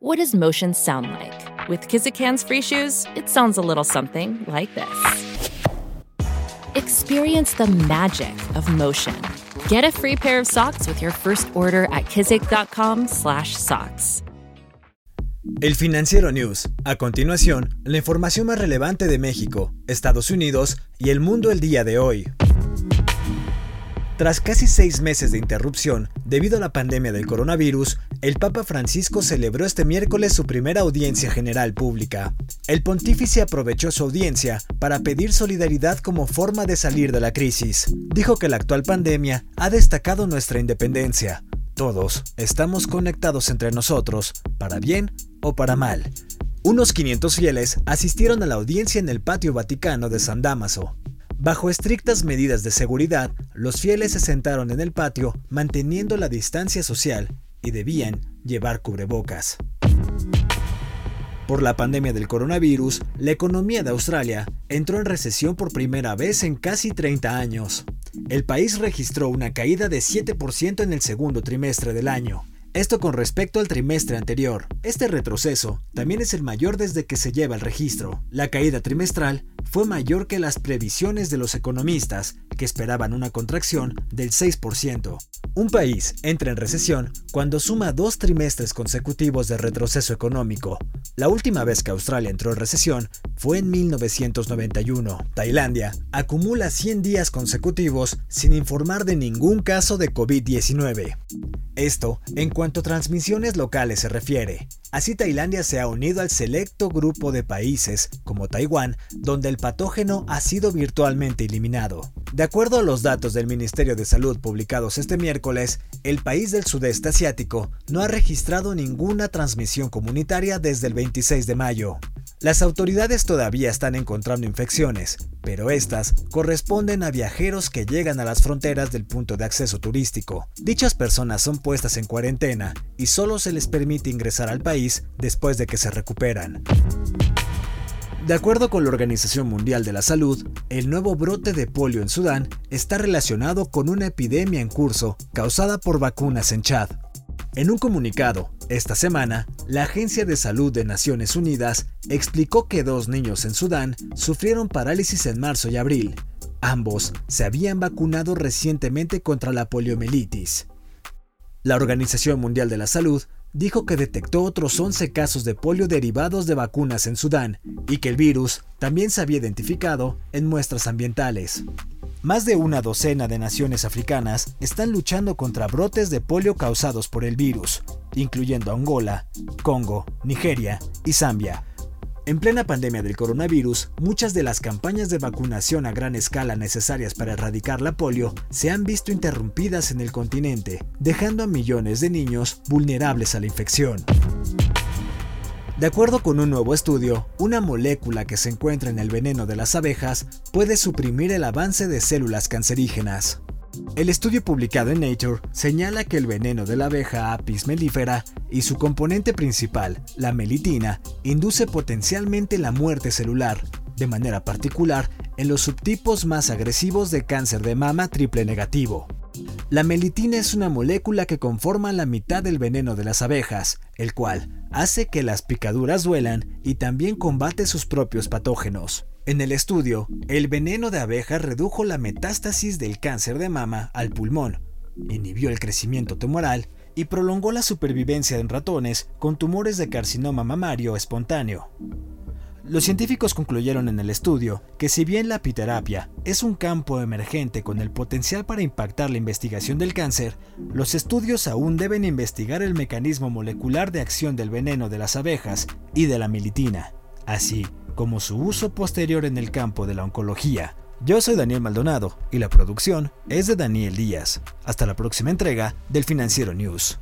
What does motion sound like? With Kizikans free shoes, it sounds a little something like this. Experience the magic of motion. Get a free pair of socks with your first order at kizik.com/socks. El Financiero News. A continuación, la información más relevante de México, Estados Unidos y el mundo el día de hoy. Tras casi seis meses de interrupción debido a la pandemia del coronavirus, el Papa Francisco celebró este miércoles su primera audiencia general pública. El pontífice aprovechó su audiencia para pedir solidaridad como forma de salir de la crisis. Dijo que la actual pandemia ha destacado nuestra independencia. Todos estamos conectados entre nosotros, para bien o para mal. Unos 500 fieles asistieron a la audiencia en el patio vaticano de San Damaso. Bajo estrictas medidas de seguridad, los fieles se sentaron en el patio manteniendo la distancia social y debían llevar cubrebocas. Por la pandemia del coronavirus, la economía de Australia entró en recesión por primera vez en casi 30 años. El país registró una caída de 7% en el segundo trimestre del año, esto con respecto al trimestre anterior. Este retroceso también es el mayor desde que se lleva el registro. La caída trimestral fue mayor que las previsiones de los economistas, que esperaban una contracción del 6%. Un país entra en recesión cuando suma dos trimestres consecutivos de retroceso económico. La última vez que Australia entró en recesión fue en 1991. Tailandia acumula 100 días consecutivos sin informar de ningún caso de COVID-19. Esto en cuanto a transmisiones locales se refiere. Así Tailandia se ha unido al selecto grupo de países, como Taiwán, donde el patógeno ha sido virtualmente eliminado. De acuerdo a los datos del Ministerio de Salud publicados este miércoles, el país del sudeste asiático no ha registrado ninguna transmisión comunitaria desde el 26 de mayo. Las autoridades todavía están encontrando infecciones, pero estas corresponden a viajeros que llegan a las fronteras del punto de acceso turístico. Dichas personas son puestas en cuarentena y solo se les permite ingresar al país después de que se recuperan. De acuerdo con la Organización Mundial de la Salud, el nuevo brote de polio en Sudán está relacionado con una epidemia en curso causada por vacunas en Chad. En un comunicado, esta semana, la Agencia de Salud de Naciones Unidas explicó que dos niños en Sudán sufrieron parálisis en marzo y abril. Ambos se habían vacunado recientemente contra la poliomielitis. La Organización Mundial de la Salud dijo que detectó otros 11 casos de polio derivados de vacunas en Sudán y que el virus también se había identificado en muestras ambientales. Más de una docena de naciones africanas están luchando contra brotes de polio causados por el virus, incluyendo Angola, Congo, Nigeria y Zambia. En plena pandemia del coronavirus, muchas de las campañas de vacunación a gran escala necesarias para erradicar la polio se han visto interrumpidas en el continente, dejando a millones de niños vulnerables a la infección. De acuerdo con un nuevo estudio, una molécula que se encuentra en el veneno de las abejas puede suprimir el avance de células cancerígenas. El estudio publicado en Nature señala que el veneno de la abeja Apis mellifera y su componente principal, la melitina, induce potencialmente la muerte celular, de manera particular en los subtipos más agresivos de cáncer de mama triple negativo. La melitina es una molécula que conforma la mitad del veneno de las abejas, el cual hace que las picaduras duelan y también combate sus propios patógenos. En el estudio, el veneno de abeja redujo la metástasis del cáncer de mama al pulmón, inhibió el crecimiento tumoral y prolongó la supervivencia en ratones con tumores de carcinoma mamario espontáneo. Los científicos concluyeron en el estudio que si bien la apiterapia es un campo emergente con el potencial para impactar la investigación del cáncer, los estudios aún deben investigar el mecanismo molecular de acción del veneno de las abejas y de la militina, así como su uso posterior en el campo de la oncología. Yo soy Daniel Maldonado y la producción es de Daniel Díaz. Hasta la próxima entrega del Financiero News.